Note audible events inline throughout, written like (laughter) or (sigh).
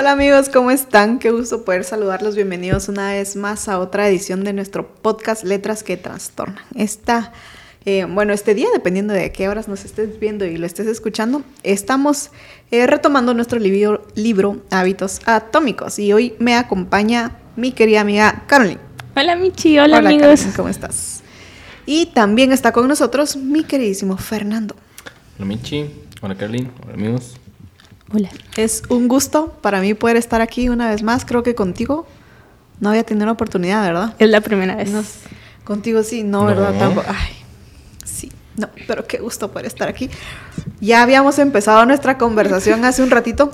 Hola amigos, ¿cómo están? Qué gusto poder saludarlos. Bienvenidos una vez más a otra edición de nuestro podcast Letras que Trastornan. Esta, eh, bueno, este día, dependiendo de qué horas nos estés viendo y lo estés escuchando, estamos eh, retomando nuestro libro, libro Hábitos Atómicos. Y hoy me acompaña mi querida amiga Caroline. Hola Michi, hola, amigos. ¿Cómo estás? Y también está con nosotros mi queridísimo Fernando. Hola Michi, hola Caroline, hola amigos. Hola. Es un gusto para mí poder estar aquí una vez más. Creo que contigo no había tenido la oportunidad, ¿verdad? Es la primera vez. contigo sí, no, ¿verdad? Tampoco. Ay, sí, no, pero qué gusto poder estar aquí. Ya habíamos empezado nuestra conversación hace un ratito,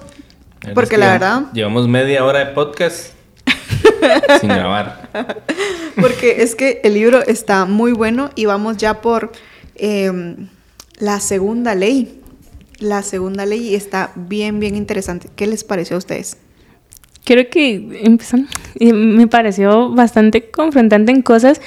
porque la verdad... Llevamos media hora de podcast (laughs) sin grabar. Porque es que el libro está muy bueno y vamos ya por em, la segunda ley la segunda ley está bien, bien interesante. ¿Qué les pareció a ustedes? Creo que empezando, me pareció bastante confrontante en cosas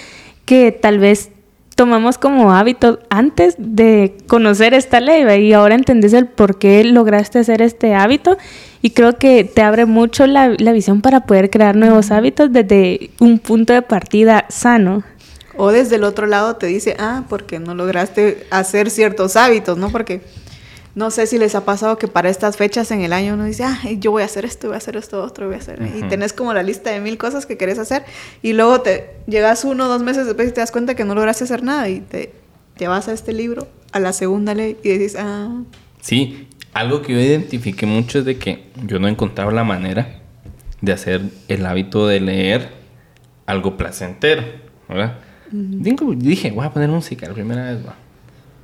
que tal vez tomamos como hábito antes de conocer esta ley y ahora entendés el por qué lograste hacer este hábito y creo que te abre mucho la, la visión para poder crear nuevos hábitos desde un punto de partida sano. O desde el otro lado te dice, ah, porque no lograste hacer ciertos hábitos, ¿no? Porque no sé si les ha pasado que para estas fechas en el año uno dice, ah, yo voy a hacer esto, voy a hacer esto, otro, voy a hacer. Y tenés como la lista de mil cosas que querés hacer y luego te llegas uno o dos meses después y te das cuenta que no lograste hacer nada y te llevas a este libro, a la segunda ley y dices, ah. Sí, algo que yo identifiqué mucho es de que yo no encontraba la manera de hacer el hábito de leer algo placentero, ¿verdad? Dije, voy a poner música la primera vez,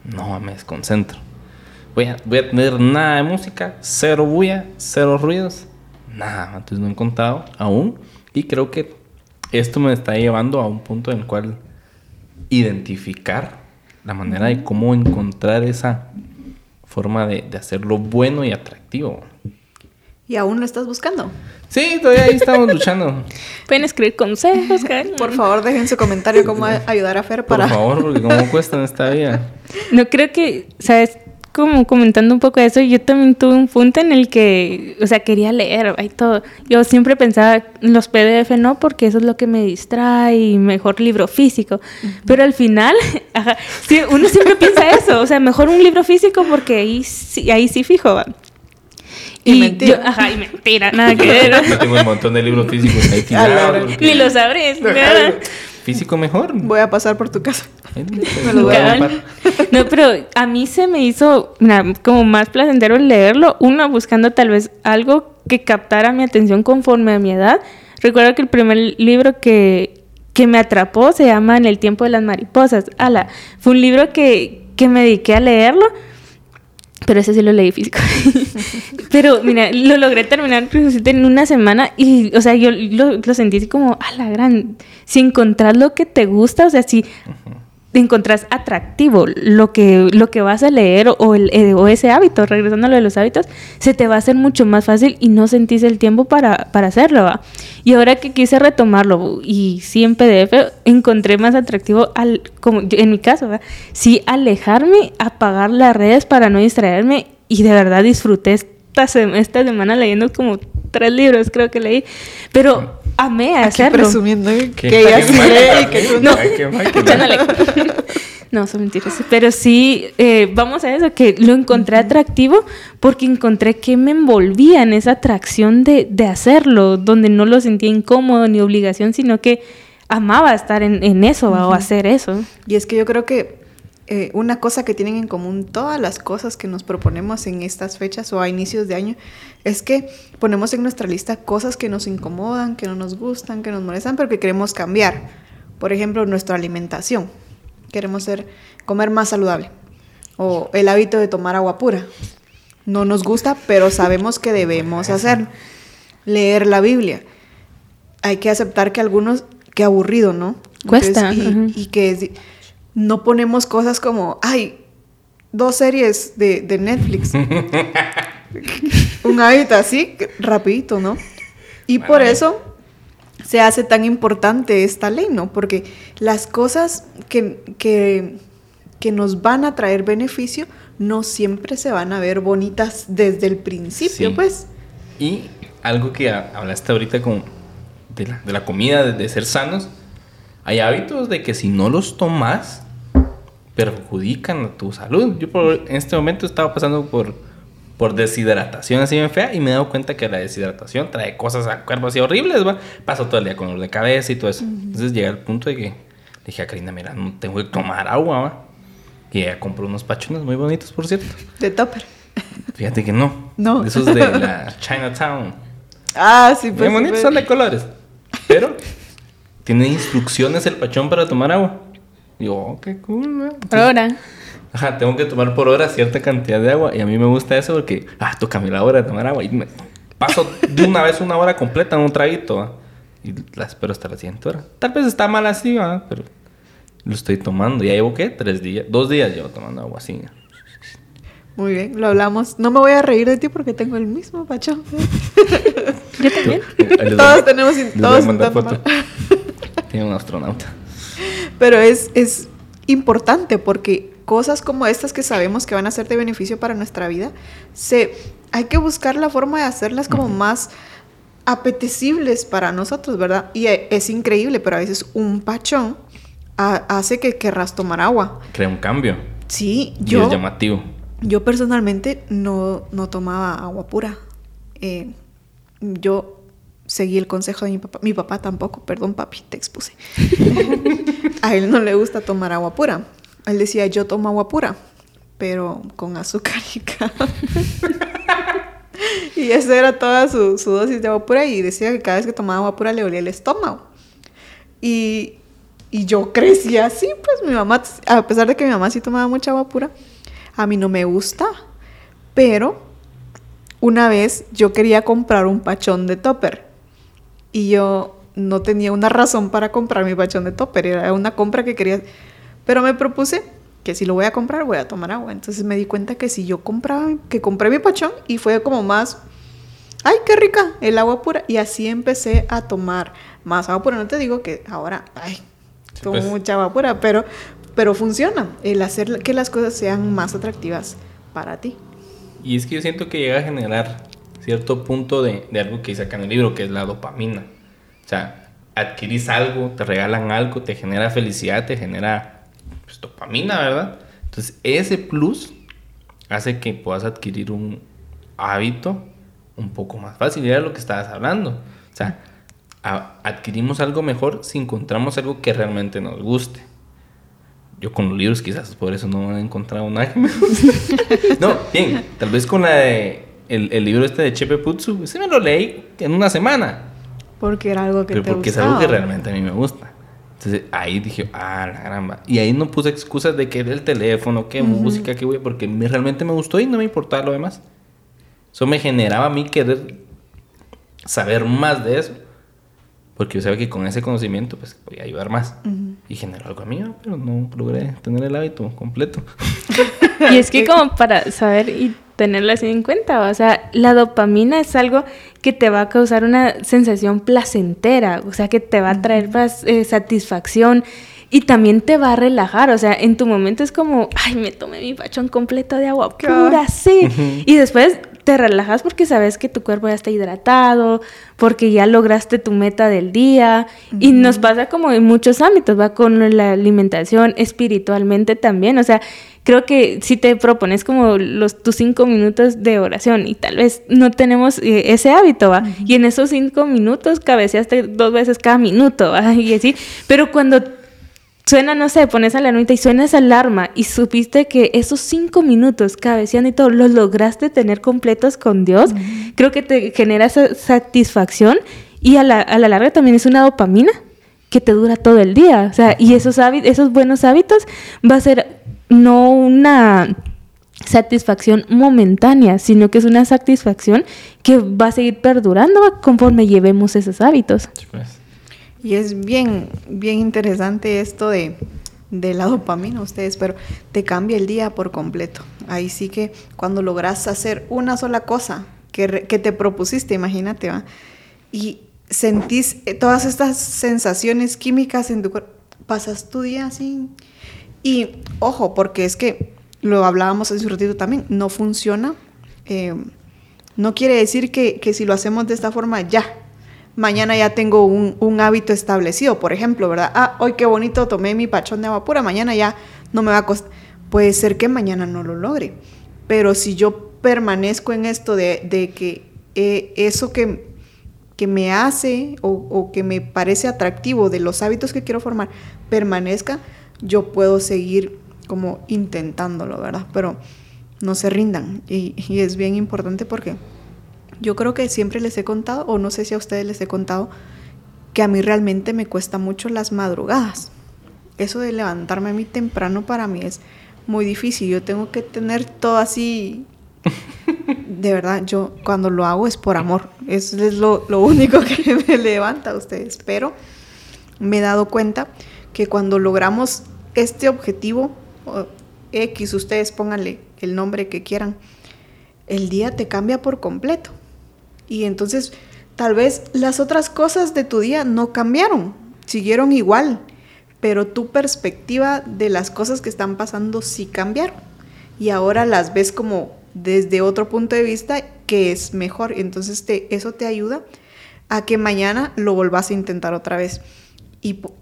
no, me desconcentro voy a, tener nada de música, cero bulla, cero ruidos, nada. Entonces no he contado aún. Y creo que esto me está llevando a un punto en el cual identificar la manera de cómo encontrar esa forma de, hacerlo bueno y atractivo. ¿Y aún lo estás buscando? Sí, todavía ahí estamos luchando. (laughs) Pueden escribir consejos, Por favor, dejen su comentario cómo (laughs) ayudar a Fer para... Por favor, porque cómo cuesta en esta vida. No creo que, ¿sabes? Como comentando un poco de eso, yo también tuve un punto en el que, o sea, quería leer y todo. Yo siempre pensaba los PDF no, porque eso es lo que me distrae y mejor libro físico. Pero al final, (laughs) uno siempre piensa eso, o sea, mejor un libro físico porque ahí sí, ahí sí fijo. ¿va? Y, mentira. ajá, y mentira, nada que ver. (laughs) Yo tengo un montón de libros físicos ahí (laughs) Ni lo sabré. Físico mejor. Voy a pasar por tu casa. (laughs) (laughs) no, pero a mí se me hizo como más placentero leerlo. Uno, buscando tal vez algo que captara mi atención conforme a mi edad. Recuerdo que el primer libro que, que me atrapó se llama En el tiempo de las mariposas. Ala, fue un libro que, que me dediqué a leerlo pero ese sí lo leí físico. (laughs) pero mira, lo logré terminar en una semana y, o sea, yo lo, sentí así como, a la gran, si encontrás lo que te gusta, o sea, si encontrás atractivo lo que, lo que vas a leer o, eh, o ese hábito, regresando a lo de los hábitos, se te va a hacer mucho más fácil y no sentís el tiempo para, para hacerlo. ¿va? Y ahora que quise retomarlo y sí en PDF, encontré más atractivo, al, como en mi caso, ¿va? sí alejarme, apagar las redes para no distraerme y de verdad disfruté esta, esta semana leyendo como tres libros, creo que leí, pero amé hacerlo. presumiendo que sí lee y que no. (laughs) (laughs) no, son mentiras. Pero sí, eh, vamos a eso, que lo encontré atractivo porque encontré que me envolvía en esa atracción de, de hacerlo, donde no lo sentía incómodo ni obligación, sino que amaba estar en, en eso o hacer eso. Y es que yo creo que eh, una cosa que tienen en común todas las cosas que nos proponemos en estas fechas o a inicios de año es que ponemos en nuestra lista cosas que nos incomodan, que no nos gustan, que nos molestan, pero que queremos cambiar. Por ejemplo, nuestra alimentación. Queremos ser, comer más saludable. O el hábito de tomar agua pura. No nos gusta, pero sabemos que debemos hacerlo. Leer la Biblia. Hay que aceptar que algunos, que aburrido, ¿no? Cuesta. y, y que no ponemos cosas como, ay, dos series de, Netflix. (laughs) Un hábito así, rapidito, ¿no? Y por eso se hace tan importante esta ley, ¿no? Porque las cosas que, que, nos van a traer beneficio no siempre se van a ver bonitas desde el principio, pues. Y algo que ha- hablaste ahorita con de la, de la comida, de, de ser sanos, hay hábitos de que si no los tomas, perjudican a tu salud. Yo por, en este momento estaba pasando por, por deshidratación así bien fea y me he dado cuenta que la deshidratación trae cosas al cuerpo así horribles, ¿va? Paso todo el día con dolor de cabeza y todo eso. Entonces llegué al punto de que dije a Karina, mira, no tengo que tomar agua, ¿va? Y ella compró unos pachones muy bonitos, por cierto. De topper. Fíjate que no. No. Esos de la (laughs) Chinatown. Ah, sí, pues. Sí, bonitos, pues. son de colores. Pero tiene instrucciones el pachón para tomar agua. Yo, oh, qué cool, ¿no? Por ahora. Ajá, tengo que tomar por hora cierta cantidad de agua. Y a mí me gusta eso porque, ah, toca la hora de tomar agua. Y me paso de una vez una hora completa en un traguito. ¿va? Y la espero hasta la siguiente hora. Tal vez está mal así, ¿va? pero lo estoy tomando. Ya llevo, ¿qué? Tres días. Dos días llevo tomando agua así. Muy bien, lo hablamos. No me voy a reír de ti porque tengo el mismo pachón. (laughs) Yo también. Todos tenemos- todos. Tiene un astronauta. Pero es, es importante porque cosas como estas que sabemos que van a ser de beneficio para nuestra vida, se, hay que buscar la forma de hacerlas como más apetecibles para nosotros, ¿verdad? Y e- es increíble, pero a veces un pachón ha- hace que querrás tomar agua. Crea un cambio. Sí, Y yo, es llamativo. yo personalmente no, no tomaba agua pura. Eh, yo seguí el consejo de mi papá. Mi papá tampoco, perdón papi, te expuse. (laughs) a él no le gusta tomar agua pura. Él decía, yo tomo agua pura, pero con azúcar y cal". (laughs) y esa era toda su, su dosis de agua pura y decía que cada vez que tomaba agua pura le olía el estómago. Y, y yo crecí así, pues mi mamá, a pesar de que mi mamá sí tomaba mucha agua pura, a mí no me gusta. Pero una vez yo quería comprar un pachón de topper y yo no tenía una razón para comprar mi pachón de topper, era una compra que quería, pero me propuse que si lo voy a comprar voy a tomar agua. Entonces me di cuenta que si yo compraba, que compré mi pachón y fue como más, ay, qué rica el agua pura. Y así empecé a tomar más agua pura. No te digo que ahora, ay, Sí, tomo pues. mucha agua pura, pero, pero funciona el hacer que las cosas sean más atractivas para ti. Y es que yo siento que llega a generar cierto punto de, de algo que dice acá en el libro, que es la dopamina. O sea, adquirís algo, te regalan algo, te genera felicidad, te genera pues, dopamina, ¿verdad? Entonces, ese plus hace que puedas adquirir un hábito un poco más fácil. Era lo que estabas hablando. O sea, adquirimos algo mejor si encontramos algo que realmente nos guste. Yo con los libros quizás por eso no he encontrado nada que (laughs) no, bien, tal vez con la de el, el libro este de Chepe Putsu, ese me lo leí en una semana. Porque era algo que Pero te porque es gustaba. algo que realmente a mí me gusta. Entonces ahí dije, ah, la gramba. Y ahí no puse excusas de que el teléfono, que música, que voy, porque me- realmente me gustó y no me importaba lo demás. Eso me generaba a mí querer saber más de eso. Porque yo sabía que con ese conocimiento pues podía ayudar más. Y generó algo a mí, pero no logré tener el hábito completo. (laughs) Y es que como para saber y tenerlo así en cuenta, o sea, la dopamina es algo que te va a causar una sensación placentera, o sea, que te va a traer más eh, satisfacción y también te va a relajar, o sea, en tu momento es como, ay, me tomé mi pachón completo de agua pura, sí, y después te relajas porque sabes que tu cuerpo ya está hidratado, porque ya lograste tu meta del día. Y nos pasa como en muchos ámbitos, va con la alimentación, espiritualmente también, o sea, creo que si te propones como los tus cinco minutos de oración y tal vez no tenemos eh, ese hábito, ¿va? Y en esos cinco minutos cabeceaste dos veces cada minuto, ¿va? (laughs) Y así, pero cuando suena, no sé, pones alarmita y suena esa alarma y supiste que esos cinco minutos cabeceando y todo los lograste tener completos con Dios, creo que te genera esa satisfacción y a la, a la larga también es una dopamina que te dura todo el día. O sea, y esos, hábitos, esos buenos hábitos va a ser no una satisfacción momentánea, sino que es una satisfacción que va a seguir perdurando conforme llevemos esos hábitos. Sí, pues. Y es bien, bien interesante esto de, de la dopamina, ustedes, pero te cambia el día por completo. Ahí sí que cuando logras hacer una sola cosa que, que te propusiste, imagínate, ¿va? Y sentís eh, todas estas sensaciones químicas en tu cuerpo, pasas tu día así. Y ojo, porque es que lo hablábamos hace un ratito también, no funciona. eh, No quiere decir que, que si lo hacemos de esta forma, ya, mañana ya tengo un, hábito establecido, por ejemplo, ¿verdad? Ah, hoy qué bonito tomé mi pachón de agua pura, mañana ya no me va a costar. Puede ser que mañana no lo logre, pero si yo permanezco en esto de, que eh, eso que, que, me hace o, que me parece atractivo de los hábitos que quiero formar permanezca, yo puedo seguir como intentándolo, ¿verdad? Pero no se rindan y es bien importante porque yo creo que siempre les he contado, o no sé si a ustedes les he contado, que a mí realmente me cuesta mucho las madrugadas. Eso de levantarme a mí temprano para mí es muy difícil. Yo tengo que tener todo así. (laughs) De verdad, yo cuando lo hago es por amor. Eso es lo, lo único que (laughs) me levanta a ustedes. Pero me he dado cuenta que cuando logramos este objetivo, X, ustedes pónganle el nombre que quieran, el día te cambia por completo. Y entonces tal vez las otras cosas de tu día no cambiaron, siguieron igual, pero tu perspectiva de las cosas que están pasando sí cambiaron. Y ahora las ves como desde otro punto de vista que es mejor. Entonces te, eso te ayuda a que mañana lo volvás a intentar otra vez.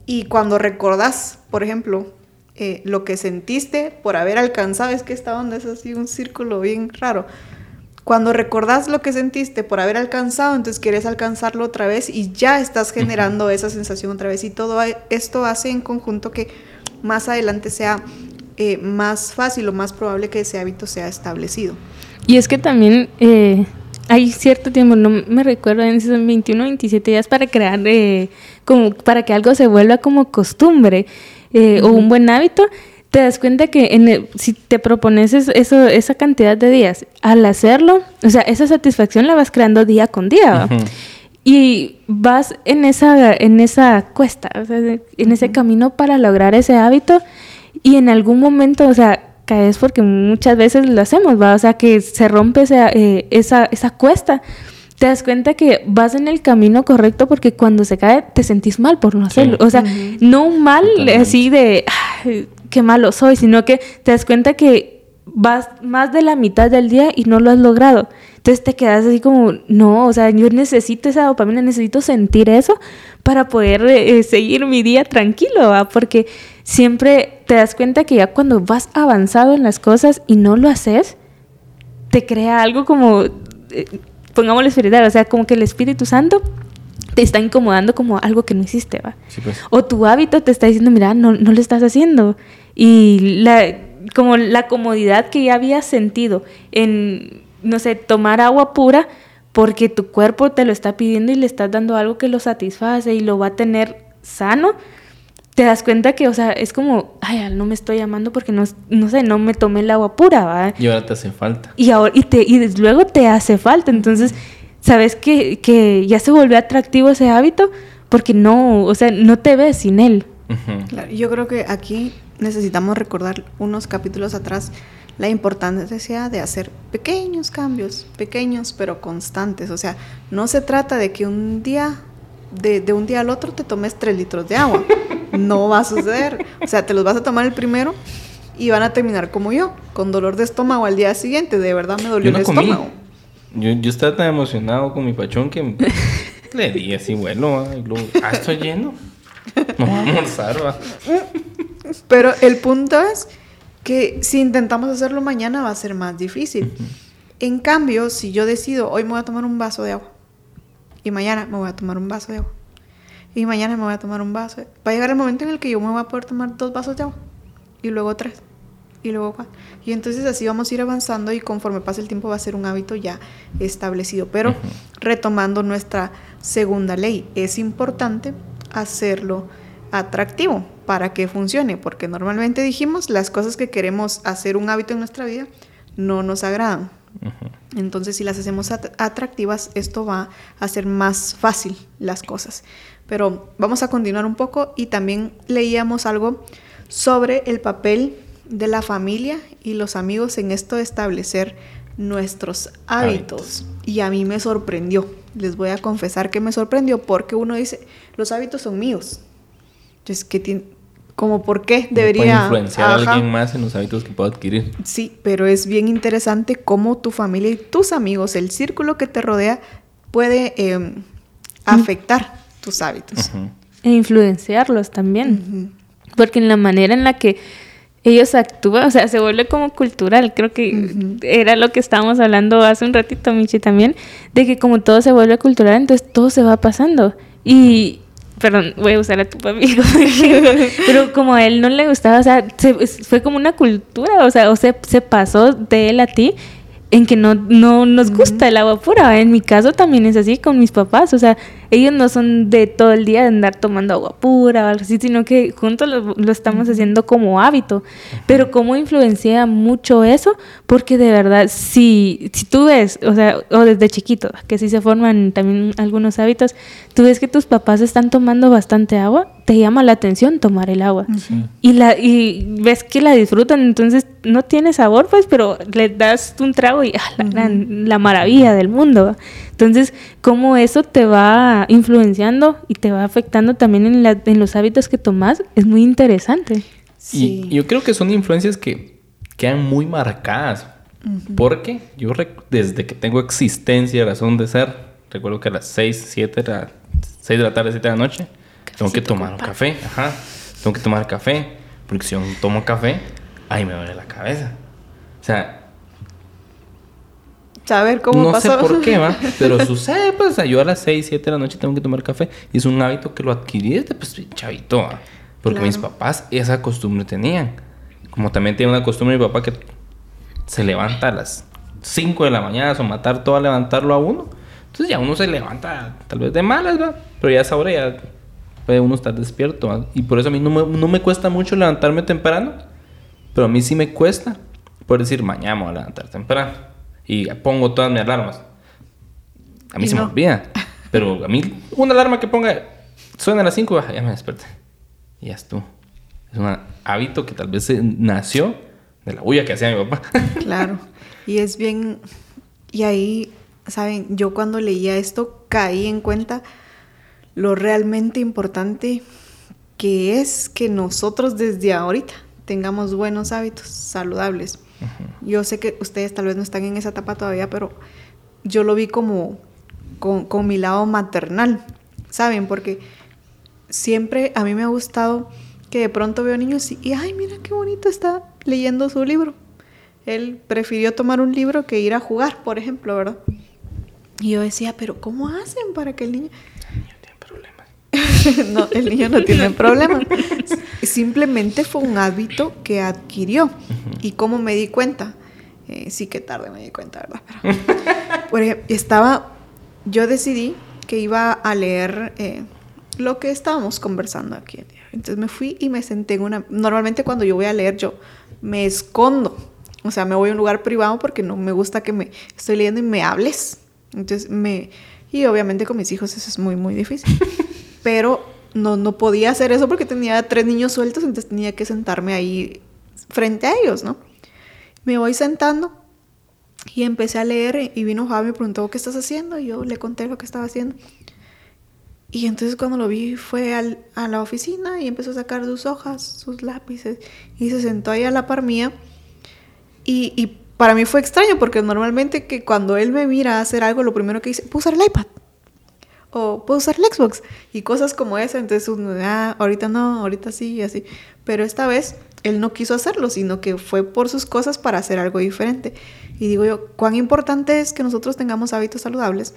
Y, cuando recordás, por ejemplo, eh, lo que sentiste por haber alcanzado, es que esta onda es así un círculo bien raro cuando recordás lo que sentiste por haber alcanzado, entonces quieres alcanzarlo otra vez y ya estás generando esa sensación otra vez. Y todo esto hace en conjunto que más adelante sea eh, más fácil o más probable que ese hábito sea establecido. Y es que también eh, hay cierto tiempo, no me recuerdo, en esos 21, 27 días para crear, eh, como para que algo se vuelva como costumbre uh -huh. o un buen hábito te das cuenta que en el, si te propones eso, esa cantidad de días, al hacerlo, o sea, esa satisfacción la vas creando día con día. Uh -huh. Y vas en esa, en esa cuesta, o sea, en uh -huh. ese camino para lograr ese hábito y en algún momento, o sea, caes porque muchas veces lo hacemos, ¿va? O sea, que se rompe esa, eh, esa, esa cuesta te das cuenta que vas en el camino correcto porque cuando se cae te sentís mal por no hacerlo. Sí. O sea, uh -huh. no un mal Totalmente. así de ay, qué malo soy, sino que te das cuenta que vas más de la mitad del día y no lo has logrado. Entonces te quedas así como, no, o sea, yo necesito esa dopamina, necesito sentir eso para poder eh, seguir mi día tranquilo, ¿va? porque siempre te das cuenta que ya cuando vas avanzado en las cosas y no lo haces, te crea algo como, eh, pongámoslo espiritual, o sea, como que el Espíritu Santo te está incomodando como algo que no hiciste, ¿va? Sí, pues. O tu hábito te está diciendo, mira, no, no lo estás haciendo. Y la, como la comodidad que ya habías sentido en, no sé, tomar agua pura, porque tu cuerpo te lo está pidiendo y le estás dando algo que lo satisface y lo va a tener sano, te das cuenta que, o sea, es como, ay, no me estoy amando porque no, no sé, no me tomé el agua pura, ¿va? Y ahora te hace falta. Y, ahora, y, te, y luego te hace falta. Entonces, ¿sabes que, que ya se volvió atractivo ese hábito? Porque no, o sea, no te ves sin él. Uh -huh. claro, yo creo que aquí necesitamos recordar unos capítulos atrás la importancia de hacer pequeños cambios, pequeños pero constantes. O sea, no se trata de que un día, de, de un día al otro te tomes tres litros de agua. No va a suceder. O sea, te los vas a tomar el primero y van a terminar como yo, con dolor de estómago al día siguiente. De verdad me dolió no el comí. estómago. Yo, yo, estaba tan emocionado con mi pachón que (laughs) le di así, bueno, y luego, ah, estoy lleno. No vamos a almorzar, va. Pero el punto es que si intentamos hacerlo mañana va a ser más difícil. En cambio, si yo decido, hoy me voy a tomar un vaso de agua, y mañana me voy a tomar un vaso de agua, y mañana me voy a tomar un vaso, va a llegar el momento en el que yo me voy a poder tomar dos vasos de agua, y luego tres, y luego cuatro. Y entonces así vamos a ir avanzando y conforme pase el tiempo va a ser un hábito ya establecido. Pero uh -huh. retomando nuestra segunda ley, es importante hacerlo atractivo para que funcione, porque normalmente dijimos las cosas que queremos hacer un hábito en nuestra vida no nos agradan. Uh -huh. Entonces, si las hacemos atractivas, esto va a hacer más fácil las cosas. Pero vamos a continuar un poco y también leíamos algo sobre el papel de la familia y los amigos en esto de establecer nuestros hábitos. hábitos. Y a mí me sorprendió, les voy a confesar que me sorprendió porque uno dice, los hábitos son míos. Entonces, ¿qué tiene? como por qué No puede debería influenciar a alguien más en los hábitos que pueda adquirir. Sí, pero es bien interesante cómo tu familia y tus amigos, el círculo que te rodea, puede eh, afectar tus hábitos. E influenciarlos también. Porque en la manera en la que ellos actúan, o sea, se vuelve como cultural. Creo que era lo que estábamos hablando hace un ratito, Michi, también, de que como todo se vuelve cultural, entonces todo se va pasando. Y, perdón, voy a usar a tu (laughs) papi pero como a él no le gustaba, o sea, se- fue como una cultura, o sea, o se, se pasó de él a ti en que no, no nos gusta el agua pura. En mi caso también es así con mis papás. O sea, ellos no son de todo el día de andar tomando agua pura o algo así, sino que juntos lo, lo estamos haciendo como hábito. Pero cómo influencia mucho eso, porque de verdad, si, si tú ves, o sea, o desde chiquito, que sí se forman también algunos hábitos, tú ves que tus papás están tomando bastante agua, te llama la atención tomar el agua. Y, la, y ves que la disfrutan, entonces no tiene sabor, pues, pero le das un trago y ah, la, gran- la maravilla del mundo. Entonces, cómo eso te va influenciando y te va afectando también en, la- en los hábitos que tomas, es muy interesante. Sí. Y yo creo que son influencias que quedan muy marcadas. Porque yo desde que tengo existencia, razón de ser, recuerdo que a las 6, 7 de la, 6 de la tarde, 7 de la noche, tengo que Cafecito tomar un café. Ajá. Tengo que tomar café. Porque si yo no tomo café, ahí me duele la cabeza. O sea, Saber cómo no pasó. sé por qué, va, (laughs) pero sucede, pues, o sea, yo a las 6, 7 de la noche tengo que tomar café y es un hábito que lo adquirí desde, pues, chavito, ¿va? porque Claro. mis papás esa costumbre tenían. Como también tiene una costumbre mi papá que se levanta a las 5 de la mañana, o matar todo a levantarlo a uno. Entonces ya uno se levanta tal vez de malas, ¿va? Pero ya a esa hora ya puede uno estar despierto, ¿va? Y por eso a mí no me, no me cuesta mucho levantarme temprano, pero a mí sí me cuesta por decir, mañana me voy a levantar temprano. Y pongo todas mis alarmas. A mí Y se me no. olvida. Pero a mí, una alarma que ponga, suena a las 5, ya me desperté. Y ya estuvo. Es un hábito que tal vez nació de la bulla que hacía mi papá. Claro. (laughs) Y es bien. Y ahí, ¿saben? Yo cuando leía esto caí en cuenta lo realmente importante que es que nosotros desde ahorita tengamos buenos hábitos saludables. Yo sé que ustedes tal vez no están en esa etapa todavía, pero yo lo vi como con, con mi lado maternal, ¿saben? Porque siempre a mí me ha gustado que de pronto veo niños y, y, ay, mira qué bonito está leyendo su libro. Él prefirió tomar un libro que ir a jugar, por ejemplo, ¿verdad? Y yo decía, pero ¿cómo hacen para que el niño... Tiene problemas. (laughs) no, el niño no tiene (laughs) problema. Simplemente fue un hábito que adquirió. ¿Y cómo me di cuenta? Eh, sí que tarde me di cuenta, ¿verdad? Pero, por ejemplo, estaba, yo decidí que iba a leer eh, lo que estábamos conversando aquí. Entonces me fui y me senté en una... Normalmente cuando yo voy a leer yo me escondo. O sea, me voy a un lugar privado porque no me gusta que me estoy leyendo y me hables. Entonces me... Y obviamente con mis hijos eso es muy, muy difícil. (laughs) Pero no, no podía hacer eso porque tenía tres niños sueltos, entonces tenía que sentarme ahí frente a ellos, ¿no? Me voy sentando y empecé a leer y vino Javi y me preguntó, ¿qué estás haciendo? Y yo le conté lo que estaba haciendo. Y entonces cuando lo vi fue al- a la oficina y empezó a sacar sus hojas, sus lápices y se sentó ahí a la par mía. Y, y para mí fue extraño porque normalmente que cuando él me mira hacer algo, lo primero que dice, ¿puedo usar el iPad? O puedo usar el Xbox y cosas como esa. Entonces, ah, ahorita no, ahorita sí, y así. Pero esta vez él no quiso hacerlo, sino que fue por sus cosas para hacer algo diferente. Y digo yo, cuán importante es que nosotros tengamos hábitos saludables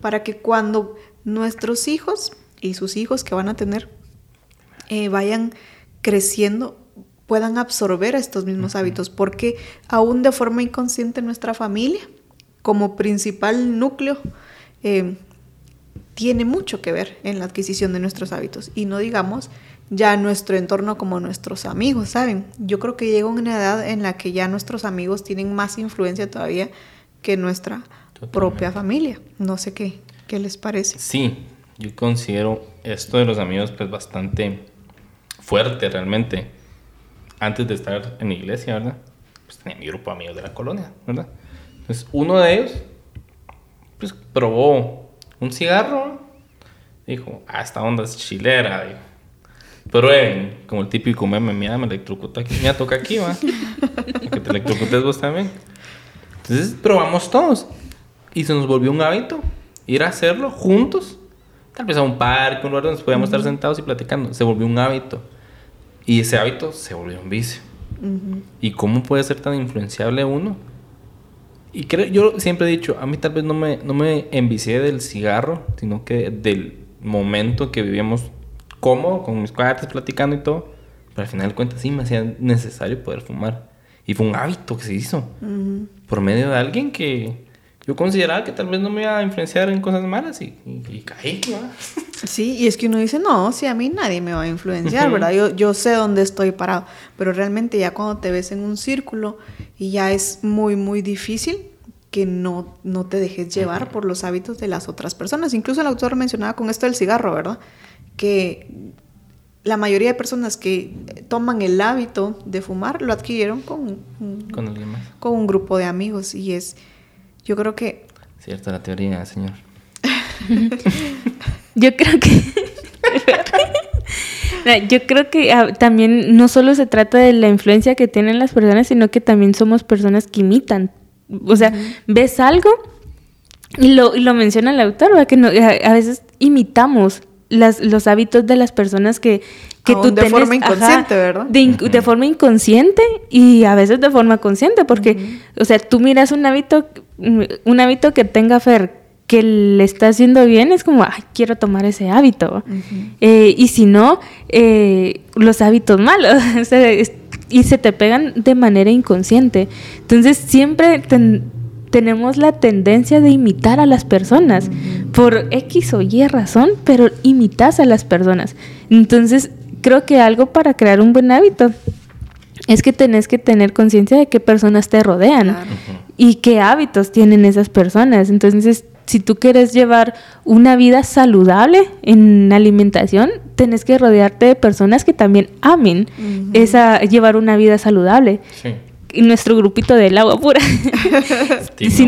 para que cuando nuestros hijos y sus hijos que van a tener eh, vayan creciendo, puedan absorber estos mismos hábitos, porque aún de forma inconsciente nuestra familia, como principal núcleo, eh, tiene mucho que ver en la adquisición de nuestros hábitos. Y no digamos ya nuestro entorno como nuestros amigos, ¿saben? Yo creo que llega una edad en la que ya nuestros amigos tienen más influencia todavía que nuestra Totalmente. propia familia. No sé qué, qué les parece. Sí, yo considero esto de los amigos pues bastante fuerte realmente. Antes de estar en la iglesia, ¿verdad? Pues tenía mi grupo de amigos de la colonia, ¿verdad? Entonces uno de ellos pues probó un cigarro. Dijo, ah, esta onda es chilera. dijo. Prueben, como el típico meme, mira, me electrocuta aquí, me toca aquí, va. (laughs) que te electrocutes vos también. Entonces probamos todos. Y se nos volvió un hábito ir a hacerlo juntos. Tal vez a un parque, un lugar donde podíamos estar sentados y platicando. Se volvió un hábito. Y ese hábito se volvió un vicio. ¿Y cómo puede ser tan influenciable uno? Y creo, yo siempre he dicho, a mí tal vez no me, no me envicié del cigarro, sino que del momento que vivíamos cómodo, con mis cuates platicando y todo. Pero al final de cuentas sí me hacía necesario poder fumar. Y fue un hábito que se hizo. Por medio de alguien que yo consideraba que tal vez no me iba a influenciar en cosas malas y, y, caí, ¿no? Sí, y es que uno dice, no, si a mí nadie me va a influenciar, ¿verdad? Yo, yo sé dónde estoy parado. Pero realmente ya cuando te ves en un círculo y ya es muy, muy difícil que no, no te dejes llevar por los hábitos de las otras personas. Incluso el autor mencionaba con esto del cigarro, ¿verdad? Que la mayoría de personas que toman el hábito de fumar lo adquirieron con, con, alguien más. con un grupo de amigos y es, yo creo que... Cierta la teoría, señor. (laughs) yo creo que... (laughs) Yo creo que ah, también no solo se trata de la influencia que tienen las personas, sino que también somos personas que imitan o sea, ves algo y lo, y lo menciona el autor, ¿verdad? que no, a, veces imitamos las, los hábitos de las personas que, que tú de forma inconsciente, ¿verdad? De, forma inconsciente y a veces de forma consciente, porque, o sea, tú miras un hábito, un hábito que tenga Fer que le está haciendo bien, es como, ay, quiero tomar ese hábito. Eh, y si no, eh, los hábitos malos. (laughs) o sea, y se te pegan de manera inconsciente. Entonces siempre tenemos la tendencia de imitar a las personas por X o Y razón, pero imitas a las personas. Entonces creo que algo para crear un buen hábito es que tenés que tener conciencia de qué personas te rodean y qué hábitos tienen esas personas. Entonces si tú quieres llevar una vida saludable en alimentación, tenés que rodearte de personas que también amen esa, llevar una vida saludable. Sí. Y nuestro grupito del agua pura. (laughs) si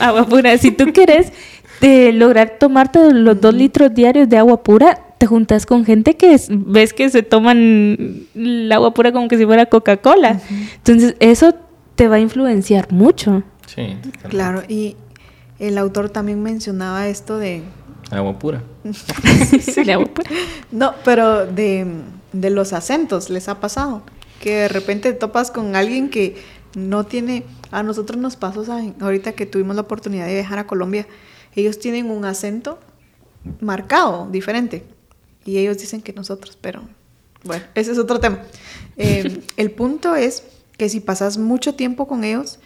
agua, pura. Si tú quieres (laughs) de lograr tomarte los dos litros diarios de agua pura, te juntas con gente que ves que se toman el agua pura como que si fuera Coca-Cola. Entonces, eso te va a influenciar mucho. Sí. Claro, y el autor también mencionaba esto de... Agua pura. (laughs) sí, agua pura. No, pero de, los acentos, ¿les ha pasado? Que de repente topas con alguien que no tiene... A nosotros nos pasó, ¿saben? Ahorita que tuvimos la oportunidad de viajar a Colombia, ellos tienen un acento marcado, diferente. Y ellos dicen que nosotros, pero bueno, ese es otro tema. (laughs) Eh, el punto es que si pasas mucho tiempo con ellos,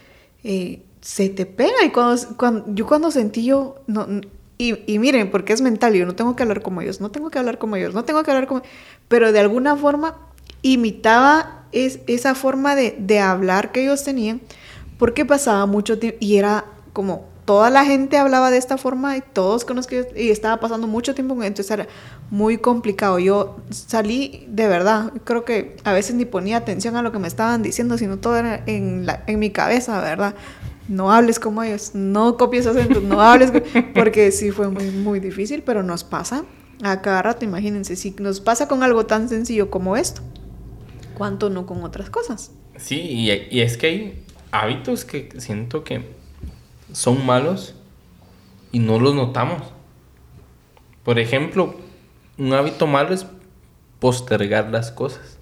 eh, se te pega. Y cuando, yo cuando sentí yo, no, y, miren, porque es mental, yo no tengo que hablar como ellos, no tengo que hablar como ellos, no tengo que hablar como... Pero de alguna forma imitaba es, esa forma de, de hablar que ellos tenían, porque pasaba mucho tiempo y era como toda la gente hablaba de esta forma y todos con los que y estaba pasando mucho tiempo entonces era muy complicado. Yo salí de verdad, creo que a veces ni ponía atención a lo que me estaban diciendo, sino todo era en, la, en mi cabeza, ¿verdad? no hables como ellos, no copies acentos, no hables, (laughs) porque sí fue muy, muy difícil, pero nos pasa a cada rato, imagínense, si nos pasa con algo tan sencillo como esto, ¿cuánto no con otras cosas? Sí, y, y es que hay hábitos que siento que son malos y no los notamos. Por ejemplo, un hábito malo es postergar las cosas.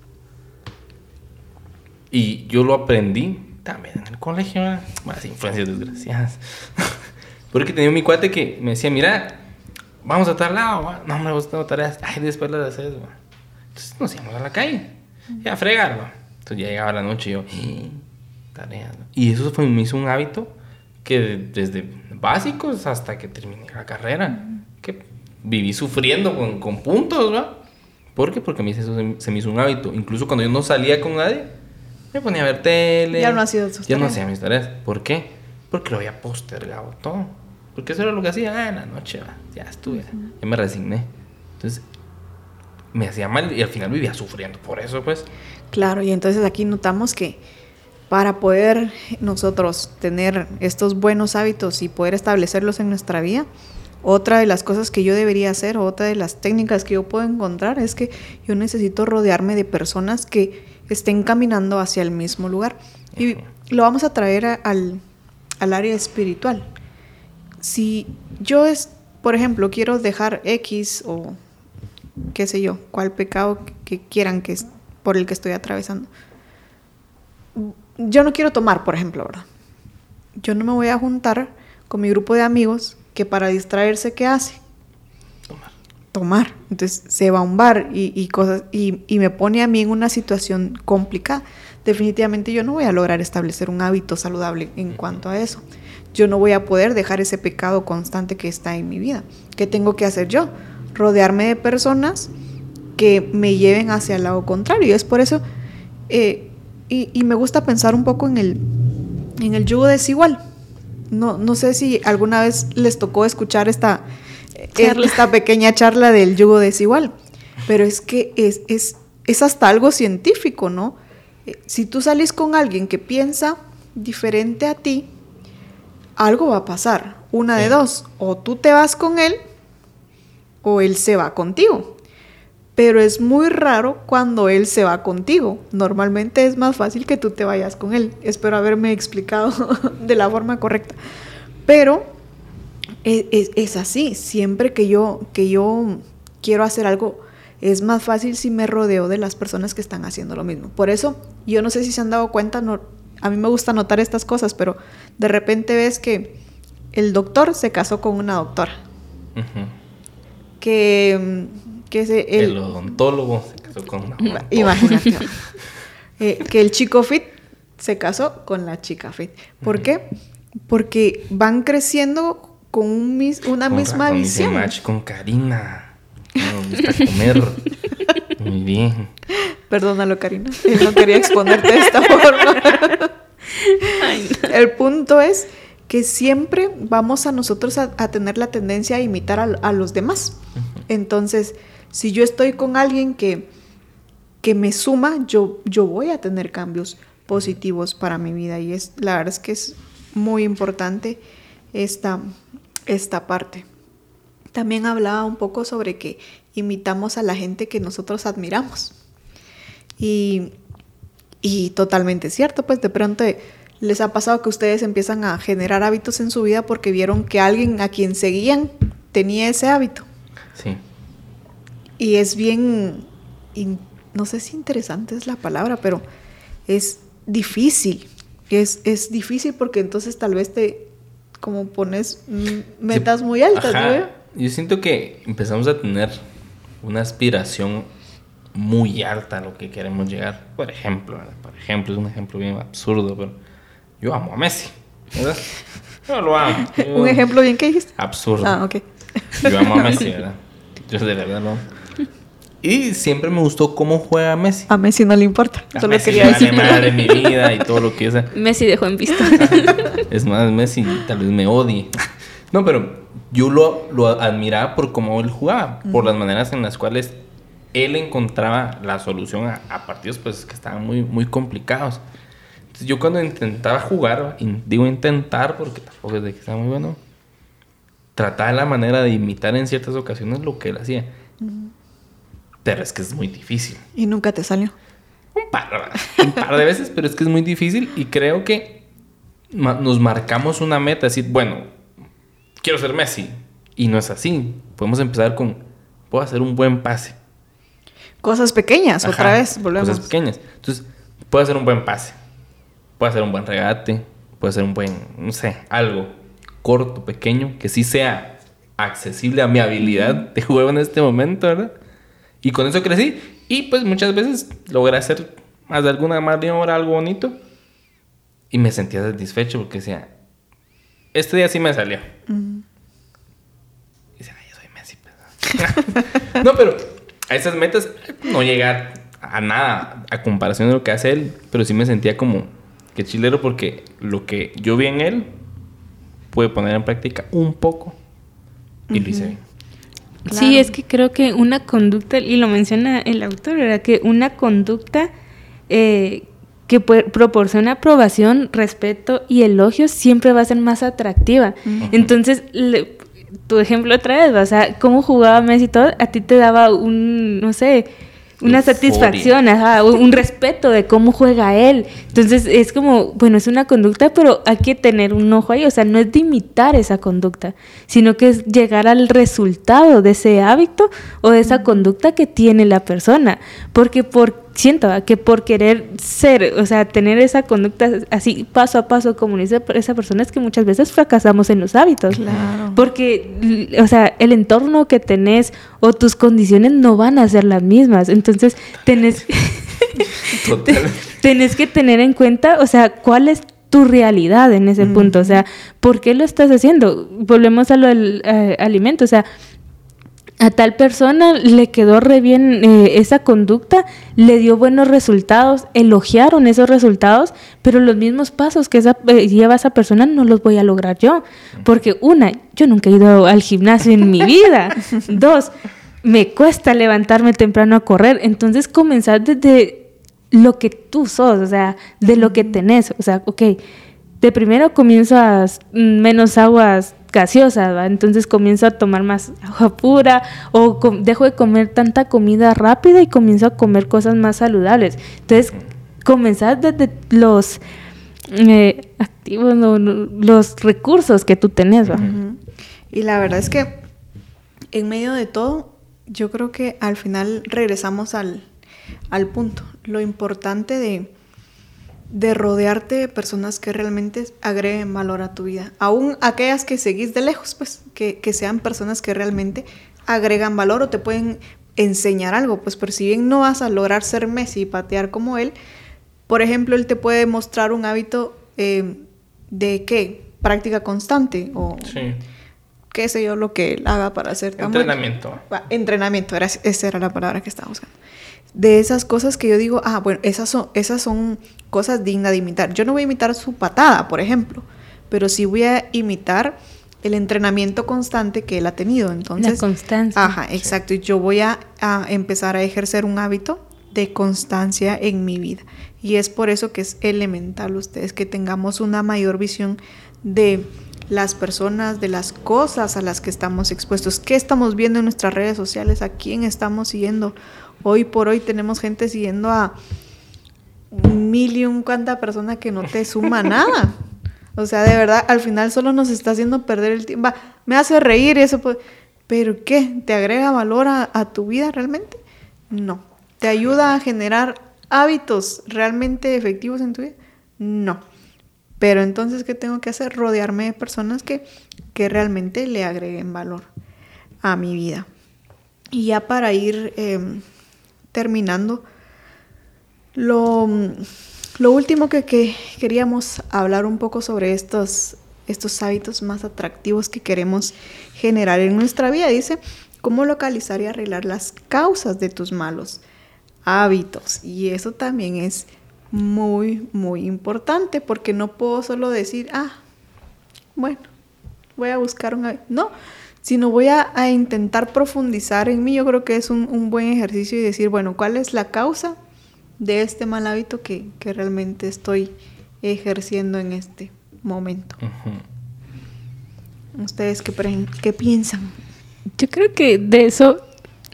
Y yo lo aprendí también en el colegio, más influencias desgraciadas. (laughs) Porque tenía mi cuate que me decía, mira, vamos a tal lado, no me gustan tareas, ay, después las haces, Entonces nos íbamos a la calle, ya a fregar, Entonces ya llegaba la noche y yo, eh, tareas, Y eso fue, me hizo un hábito que desde básicos hasta que terminé la carrera, que viví sufriendo con, con puntos, ¿va? ¿Por qué? Porque a mí eso se me hizo un hábito. Incluso cuando yo no salía con nadie, me ponía a ver tele. Ya no hacía sus Ya no hacía mis tareas. ¿Por qué? Porque lo había postergado todo. Porque eso era lo que hacía ah, en la noche. Ya estuve. Ya me resigné. Entonces, me hacía mal y al final vivía sufriendo por eso, pues. Claro, y entonces aquí notamos que para poder nosotros tener estos buenos hábitos y poder establecerlos en nuestra vida, Otra de las cosas que yo debería hacer, o otra de las técnicas que yo puedo encontrar es que yo necesito rodearme de personas que estén caminando hacia el mismo lugar. Y lo vamos a traer a- al, al área espiritual. Si yo, es, por ejemplo, quiero dejar X o qué sé yo, cuál pecado que quieran que es por el que estoy atravesando. Yo no quiero tomar, por ejemplo, ¿verdad? Yo no me voy a juntar con mi grupo de amigos que para distraerse, ¿qué hace? Tomar. Tomar. Entonces se va a un bar y, y cosas y, y me pone a mí en una situación complicada. Definitivamente yo no voy a lograr establecer un hábito saludable en cuanto a eso. Yo no voy a poder dejar ese pecado constante que está en mi vida. ¿Qué tengo que hacer yo? Rodearme de personas que me lleven hacia el lado contrario. Y es por eso, eh, y, y me gusta pensar un poco en el, en el yugo desigual. No, no sé si alguna vez les tocó escuchar esta, eh, Charla. esta pequeña charla del yugo desigual, pero es que es, es, es hasta algo científico, ¿no? Eh, Si tú sales con alguien que piensa diferente a ti, algo va a pasar. Una de Sí. dos, o tú te vas con él o él se va contigo. Pero es muy raro cuando él se va contigo. Normalmente es más fácil que tú te vayas con él. Espero haberme explicado (laughs) de la forma correcta. Pero es, es- es así. Siempre que yo, que yo quiero hacer algo, es más fácil si me rodeo de las personas que están haciendo lo mismo. Por eso, yo no sé si se han dado cuenta, no, a mí me gusta notar estas cosas, pero de repente ves que el doctor se casó con una doctora. Que, que El, odontólogo se casó con una odontóloga. Imagínate. (laughs) Eh, que el chico fit se casó con la chica fit. ¿Por qué? Porque van creciendo con un mis- una Con misma razón visión. match con Karina. Me gusta comer. (laughs) Muy bien. Perdónalo, Karina. No quería exponerte de esta (laughs) forma. Ay, no. El punto es que siempre vamos a nosotros a, a tener la tendencia a imitar a, a los demás. Entonces, si yo estoy con alguien que, que me suma, yo, yo voy a tener cambios positivos para mi vida. Y es, la verdad es que es muy importante esta, esta parte. También hablaba un poco sobre que imitamos a la gente que nosotros admiramos. Y, y totalmente cierto, pues de pronto les ha pasado que ustedes empiezan a generar hábitos en su vida porque vieron que alguien a quien seguían tenía ese hábito. Sí. Y es bien, in- no sé si interesante es la palabra, pero es difícil. Es, es difícil porque entonces tal vez te, como pones metas muy altas, Ajá. ¿no? Yo siento que empezamos a tener una aspiración muy alta a lo que queremos llegar. Por ejemplo, por ejemplo, es un ejemplo bien absurdo, pero yo amo a Messi, ¿verdad? Yo lo amo. Yo- (laughs) Un ejemplo bien que dijiste. Absurdo. Ah, ok. Yo amo a Messi, (laughs) ¿verdad? Yo de verdad lo amo. Y siempre me gustó cómo juega Messi. A Messi no le importa. A Solo Messi quería decir. madre mi (laughs) vida y todo lo que es. Messi dejó en visto. Es más, Messi tal vez me odie. No, pero yo lo, lo admiraba por cómo él jugaba, por las maneras en las cuales él encontraba la solución a, a partidos pues, que estaban muy, muy complicados. Entonces, yo cuando intentaba jugar, y digo intentar porque tampoco es de que sea muy bueno, trataba la manera de imitar en ciertas ocasiones lo que él hacía. Pero es que es muy difícil. Y nunca te salió. Un par, un par de veces, pero es que es muy difícil y creo que nos marcamos una meta, decir, bueno, quiero ser Messi. Y no es así. Podemos empezar con, puedo hacer un buen pase. Cosas pequeñas, Ajá, otra vez, volvemos. Cosas pequeñas. Entonces, puedo hacer un buen pase. Puedo hacer un buen regate. Puedo hacer un buen, no sé, algo corto, pequeño, que sí sea accesible a mi habilidad de juego en este momento, ¿verdad? Y con eso crecí. Y pues muchas veces logré hacer más de alguna maniobra, algo bonito. Y me sentía satisfecho porque decía, este día sí me salió. Y decía, ay, yo soy Messi. pues". (laughs) no, pero a esas metas no llegar a nada a comparación de lo que hace él. Pero sí me sentía como que chilero porque lo que yo vi en él pude poner en práctica un poco. Y lo hice bien. Sí, es que creo que una conducta, y lo menciona el autor, ¿verdad? Que una conducta eh, que proporciona aprobación, respeto y elogios siempre va a ser más atractiva. Entonces, le- tu ejemplo otra vez, o sea, cómo jugaba Messi y todo, a ti te daba un, no sé, una Euforia. satisfacción, ajá, un un respeto de cómo juega él. Entonces es como, bueno, es una conducta, pero hay que tener un ojo ahí, o sea, no es de imitar esa conducta, sino que es llegar al resultado de ese hábito o de esa conducta que tiene la persona. Porque por, siento que por querer ser, o sea, tener esa conducta así paso a paso como dice esa persona, es que muchas veces fracasamos en los hábitos. Claro. Porque, o sea, el entorno que tenés o tus condiciones no van a ser las mismas. Entonces, tenés, (laughs) tenés que tener en cuenta, o sea, cuál es tu realidad en ese punto. O sea, ¿por qué lo estás haciendo? Volvemos a lo del eh, alimento. O sea, a tal persona le quedó re bien eh, esa conducta, le dio buenos resultados, elogiaron esos resultados, pero los mismos pasos que esa, eh, lleva esa persona no los voy a lograr yo. Porque una, yo nunca he ido al gimnasio en mi vida. (laughs) Dos, me cuesta levantarme temprano a correr. Entonces comenzar desde lo que tú sos, o sea, de lo que tenés. O sea, ok, de primero comienzo a s- menos aguas gaseosas, ¿va? entonces comienzo a tomar más agua pura o dejo de comer tanta comida rápida y comienzo a comer cosas más saludables. Entonces, comenzar desde los eh, activos, los recursos que tú tenés. Y la verdad es que en medio de todo, yo creo que al final regresamos al, al punto. Lo importante de, de rodearte de personas que realmente agreguen valor a tu vida. Aún aquellas que seguís de lejos, pues, que, que sean personas que realmente agregan valor o te pueden enseñar algo. Pues, pero si bien no vas a lograr ser Messi y patear como él, por ejemplo, él te puede mostrar un hábito eh, de qué? Práctica constante o Sí. qué sé yo lo que él haga para hacer bueno. Entrenamiento. Entrenamiento, era, esa era la palabra que estaba buscando. De esas cosas que yo digo, ah, bueno, esas son, esas son cosas dignas de imitar. Yo no voy a imitar su patada, por ejemplo, pero sí voy a imitar el entrenamiento constante que él ha tenido. Entonces, La constancia. Ajá, exacto. Y yo voy a, a empezar a ejercer un hábito de constancia en mi vida. Y es por eso que es elemental ustedes que tengamos una mayor visión de las personas, de las cosas a las que estamos expuestos, qué estamos viendo en nuestras redes sociales, a quién estamos siguiendo. Hoy por hoy tenemos gente siguiendo a mil y un cuanta persona que no te suma (laughs) nada. O sea, de verdad, al final solo nos está haciendo perder el tiempo. Va, me hace reír y eso, pues, pero ¿qué? ¿Te agrega valor a, a tu vida realmente? No. ¿Te ayuda a generar hábitos realmente efectivos en tu vida? No. Pero entonces, ¿qué tengo que hacer? Rodearme de personas que, que realmente le agreguen valor a mi vida. Y ya para ir em, terminando, lo, lo último que, que queríamos hablar un poco sobre estos, estos hábitos más atractivos que queremos generar en nuestra vida, dice, cómo localizar y arreglar las causas de tus malos hábitos. Y eso también es muy, muy importante porque no puedo solo decir, ah, bueno, voy a buscar un hábito. No, sino voy a, a intentar profundizar en mí. Yo creo que es un, un buen ejercicio y decir, bueno, ¿cuál es la causa de este mal hábito que, que realmente estoy ejerciendo en este momento? ¿Ustedes qué, pre- qué piensan? Yo creo que de eso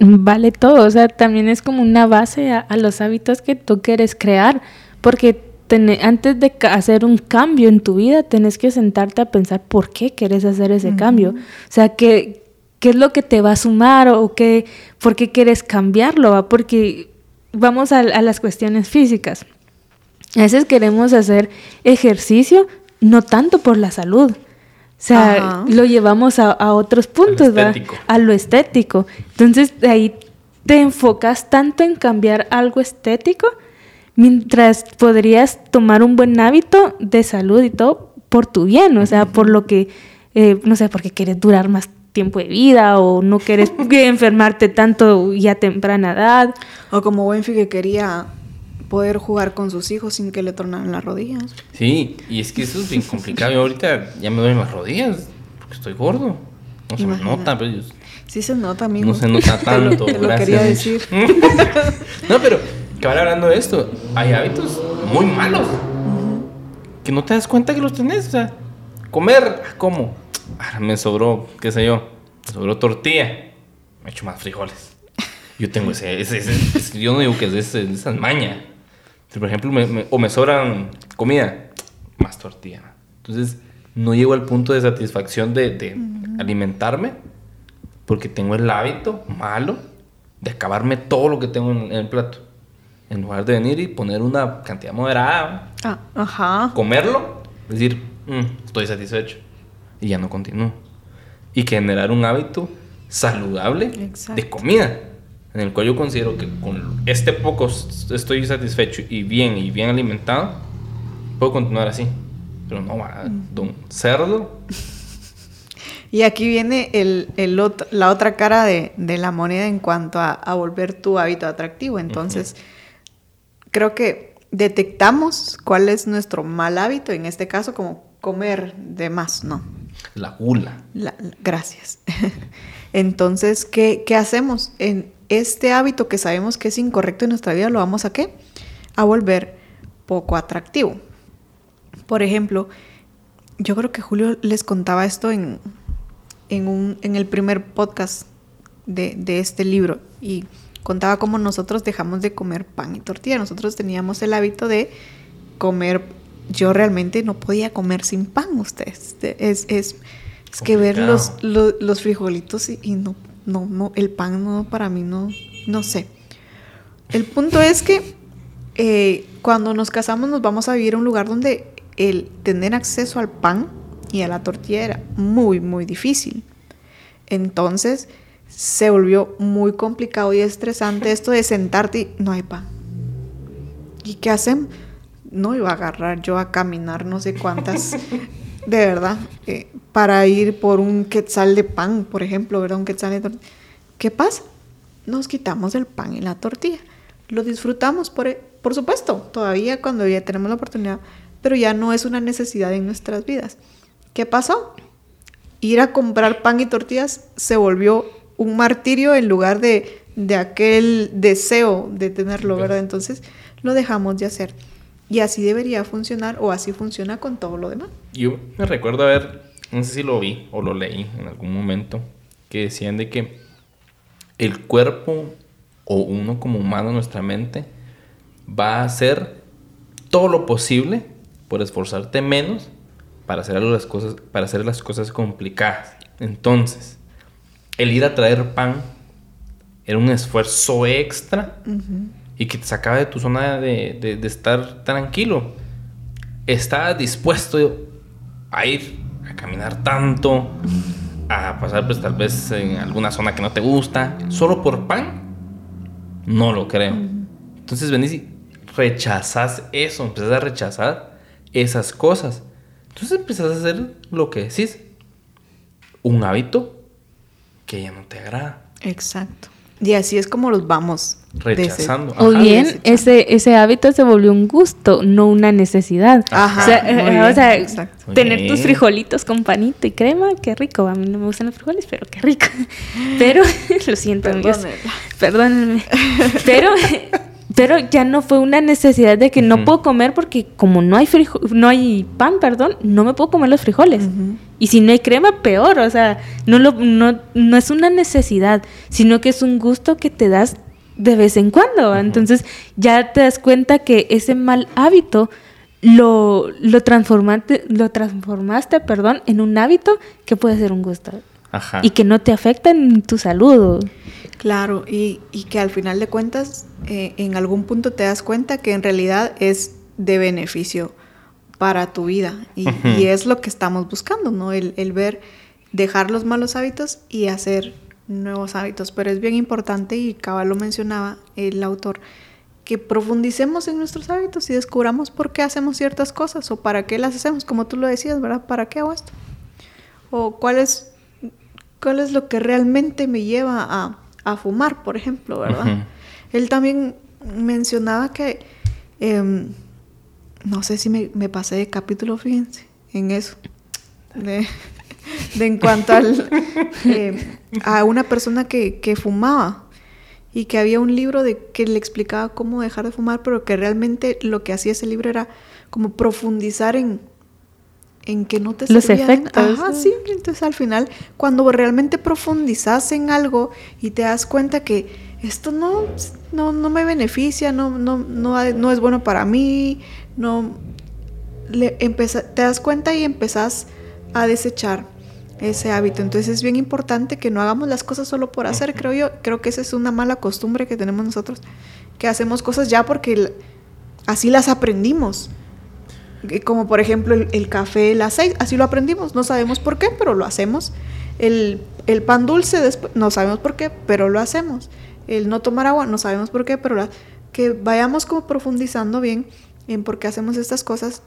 vale todo, o sea, también es como una base a, a los hábitos que tú quieres crear, porque tene- antes de hacer un cambio en tu vida, tenés que sentarte a pensar por qué quieres hacer ese cambio, o sea, qué, qué es lo que te va a sumar o qué, por qué quieres cambiarlo, ¿va? porque vamos a, a las cuestiones físicas. A veces queremos hacer ejercicio no tanto por la salud, o sea, Ajá. lo llevamos a, a otros puntos, ¿va? estético. a lo estético. Entonces, de ahí te enfocas tanto en cambiar algo estético, mientras podrías tomar un buen hábito de salud y todo por tu bien, o sea, por lo que, eh, no sé, porque quieres durar más tiempo de vida o no quieres (laughs) enfermarte tanto ya a temprana edad. O como Benfi que quería poder jugar con sus hijos sin que le tornaran las rodillas. Sí, y es que eso es bien complicado. Yo ahorita ya me duelen las rodillas porque estoy gordo. No se me nota, pero yo- Sí se nota, amigo. no se nota tanto. (laughs) te lo, gracias. quería decir. (laughs) no, pero que ahora hablando de esto, hay hábitos muy malos que no te das cuenta que los tenés. O sea, comer, ¿cómo? ahora me sobró, qué sé yo, me sobró tortilla, me echo más frijoles. Yo tengo ese, ese, ese- ese- yo no digo que es de ese- esa maña. Si, por ejemplo, me- me- o me sobran comida, más tortilla. Entonces, no llego al punto de satisfacción de, de alimentarme porque tengo el hábito malo de acabarme todo lo que tengo en, en el plato. En lugar de venir y poner una cantidad moderada, Ah, ajá. comerlo, decir, "Mm, estoy satisfecho y ya no continúo. Y generar un hábito saludable Exacto. de comida, en el cual yo considero que con este poco estoy satisfecho y bien y bien alimentado, puedo continuar así. Pero no, va, don cerdo, Y aquí viene el, el ot- la otra cara de, de la moneda en cuanto a, a volver tu hábito atractivo. Entonces, creo que detectamos cuál es nuestro mal hábito, en este caso como comer de más, ¿no? la gula. La- la- gracias. (laughs) Entonces, ¿qué, qué hacemos? En este hábito que sabemos que es incorrecto en nuestra vida, ¿lo vamos a qué? A volver poco atractivo. Por ejemplo, yo creo que Julio les contaba esto en, en, un, en el primer podcast de, de este libro y contaba cómo nosotros dejamos de comer pan y tortilla. Nosotros teníamos el hábito de comer. Yo realmente no podía comer sin pan, ustedes. Es, es, es que ver los, los frijolitos y, y no, no, no, el pan no, para mí no, no sé. El punto es que eh, cuando nos casamos nos vamos a vivir a un lugar donde el tener acceso al pan y a la tortilla era muy, muy difícil. Entonces se volvió muy complicado y estresante esto de sentarte y no hay pan. ¿Y qué hacemos? No iba a agarrar yo a caminar no sé cuántas, (laughs) de verdad, eh, para ir por un quetzal de pan, por ejemplo, ¿verdad? Un quetzal de tortilla. ¿Qué pasa? Nos quitamos el pan y la tortilla. Lo disfrutamos, por, e, por supuesto, todavía cuando ya tenemos la oportunidad, pero ya no es una necesidad en nuestras vidas. ¿Qué pasó? Ir a comprar pan y tortillas se volvió un martirio en lugar de, de aquel deseo de tenerlo, ¿verdad? Entonces lo dejamos de hacer. Y así debería funcionar o así funciona con todo lo demás. Yo me recuerdo haber, no sé si lo vi o lo leí en algún momento, que decían de que el cuerpo o uno como humano, nuestra mente, va a hacer todo lo posible por esforzarte menos para hacer las cosas, para hacer las cosas complicadas. Entonces, el ir a traer pan era un esfuerzo extra y que te sacaba de tu zona de, de- de estar tranquilo. Estabas dispuesto a ir a caminar tanto, a pasar pues tal vez en alguna zona que no te gusta, solo por pan. No lo creo. Entonces venís y rechazas eso, empiezas a rechazar esas cosas. Entonces empiezas a hacer lo que decís. Un hábito que ya no te agrada. Exacto. Y así es como los vamos Rechazando. O bien, ese, ese hábito se volvió un gusto, no una necesidad. Ajá, o sea, muy eh, bien, o sea, exacto. tener tus frijolitos con panito y crema, qué rico. A mí no me gustan los frijoles, pero qué rico. (laughs) Pero, (laughs) lo siento, amigos. Perdónenla. Perdónenme. Pero, (laughs) pero ya no fue una necesidad de que no puedo comer porque como no hay frijo- no hay pan, perdón, no me puedo comer los frijoles. Y si no hay crema, peor. O sea, no, lo, no, no es una necesidad, sino que es un gusto que te das de vez en cuando. Entonces ya te das cuenta que ese mal hábito lo, lo, transformaste, lo transformaste perdón, en un hábito que puede ser un gusto. Ajá. Y que no te afecta en tu salud. Claro, y, y que al final de cuentas, eh, en algún punto te das cuenta que en realidad es de beneficio para tu vida. Y, y es lo que estamos buscando, ¿no? El, el ver, dejar los malos hábitos y hacer nuevos hábitos. Pero es bien importante, y Cabal lo mencionaba el autor, que profundicemos en nuestros hábitos y descubramos por qué hacemos ciertas cosas o para qué las hacemos, como tú lo decías, ¿verdad? ¿Para qué hago esto? O cuál es, cuál es lo que realmente me lleva a, a fumar, por ejemplo, ¿verdad? Él también mencionaba que, em, no sé si me, me pasé de capítulo, fíjense, en eso, de, de en cuanto al, em, a una persona que, que fumaba y que había un libro de que le explicaba cómo dejar de fumar, pero que realmente lo que hacía ese libro era como profundizar en, en que no te Los efectos, Ajá, sí. Entonces al final, cuando realmente profundizas en algo y te das cuenta que esto no, no, no me beneficia, no, no, no, es bueno para mí, no le empeza- te das cuenta y empezás a desechar ese hábito. Entonces es bien importante que no hagamos las cosas solo por hacer, creo yo. Creo que esa es una mala costumbre que tenemos nosotros, que hacemos cosas ya porque así las aprendimos. Y Como por ejemplo el, el café, el aceite, así lo aprendimos, no sabemos por qué, pero lo hacemos. El, el pan dulce, después, no sabemos por qué, pero lo hacemos. El no tomar agua, no sabemos por qué, pero la- que vayamos como profundizando bien en por qué hacemos estas cosas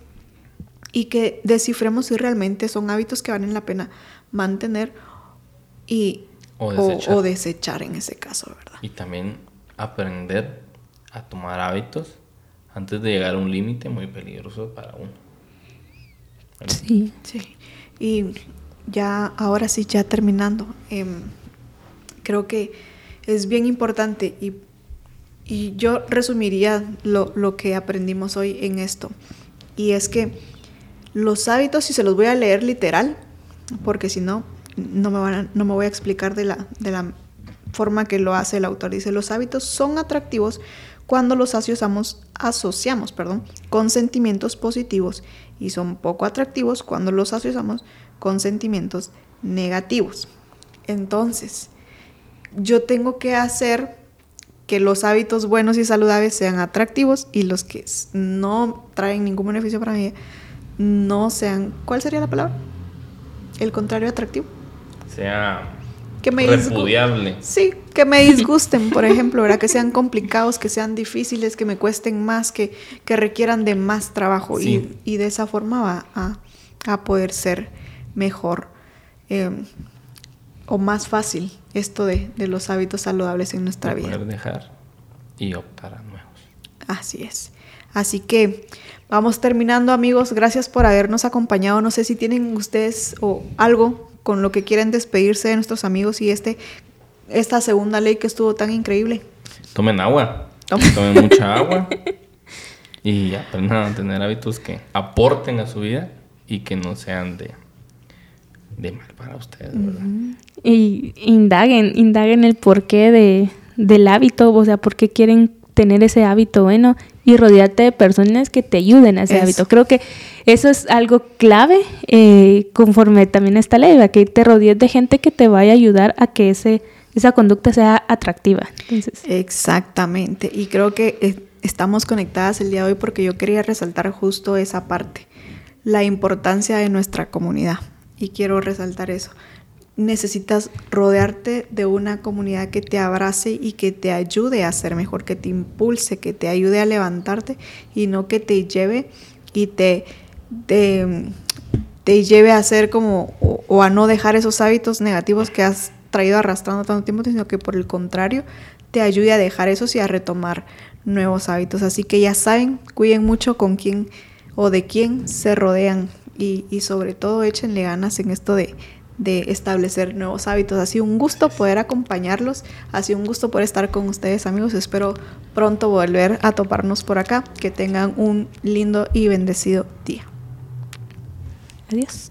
y que descifremos si realmente son hábitos que valen la pena mantener y O o, desechar. o desechar en ese caso, ¿verdad? Y también aprender a tomar hábitos antes de llegar a un límite muy peligroso para uno. Sí. Sí. Y ya, ahora sí, ya terminando, em, creo que es bien importante y, y yo resumiría lo, lo que aprendimos hoy en esto. Y es que los hábitos, y se los voy a leer literal, porque si no, no me, van a- no me voy a explicar de la, de la forma que lo hace el autor. Dice, los hábitos son atractivos cuando los asociamos, asociamos perdón, con sentimientos positivos y son poco atractivos cuando los asociamos con sentimientos negativos. Entonces, yo tengo que hacer que los hábitos buenos y saludables sean atractivos y los que no traen ningún beneficio para mí no sean, ¿cuál sería la palabra? El contrario atractivo. Sea Que me repudiable. Sí, que me disgusten, por ejemplo, ¿verdad? Que sean complicados, que sean difíciles, que me cuesten más, que, que requieran de más trabajo. Sí. Y, y de esa forma va a, a poder ser mejor eh, o más fácil esto de, de los hábitos saludables en nuestra vida. poder dejar y optar a nuevos. Así es. Así que vamos terminando, amigos. Gracias por habernos acompañado. No sé si tienen ustedes o algo con lo que quieren despedirse de nuestros amigos y este esta segunda ley que estuvo tan increíble. Tomen agua. Tomen. (laughs) Tomen mucha agua. Y aprendan a tener hábitos que aporten a su vida y que no sean de, de mal para ustedes, ¿verdad? Y indaguen, indaguen el porqué de, del hábito, o sea, por qué quieren tener ese hábito bueno y rodearte de personas que te ayuden a ese Eso. hábito. Creo que eso es algo clave eh, conforme también a esta ley, ¿verdad? que te rodees de gente que te vaya a ayudar a que ese, esa conducta sea atractiva. Entonces, Exactamente. Y creo que eh, estamos conectadas el día de hoy porque yo quería resaltar justo esa parte, la importancia de nuestra comunidad. Y quiero resaltar eso. Necesitas rodearte de una comunidad que te abrace y que te ayude a ser mejor, que te impulse, que te ayude a levantarte y no que te lleve y te, te, lleve a hacer como o, o a no dejar esos hábitos negativos que has traído arrastrando tanto tiempo, sino que por el contrario te ayude a dejar esos y a retomar nuevos hábitos. Así que ya saben, cuiden mucho con quién o de quién se rodean y, y sobre todo échenle ganas en esto de, de establecer nuevos hábitos. Ha sido un gusto poder acompañarlos, ha sido un gusto poder estar con ustedes amigos. Espero pronto volver a toparnos por acá. Que tengan un lindo y bendecido día. adiós.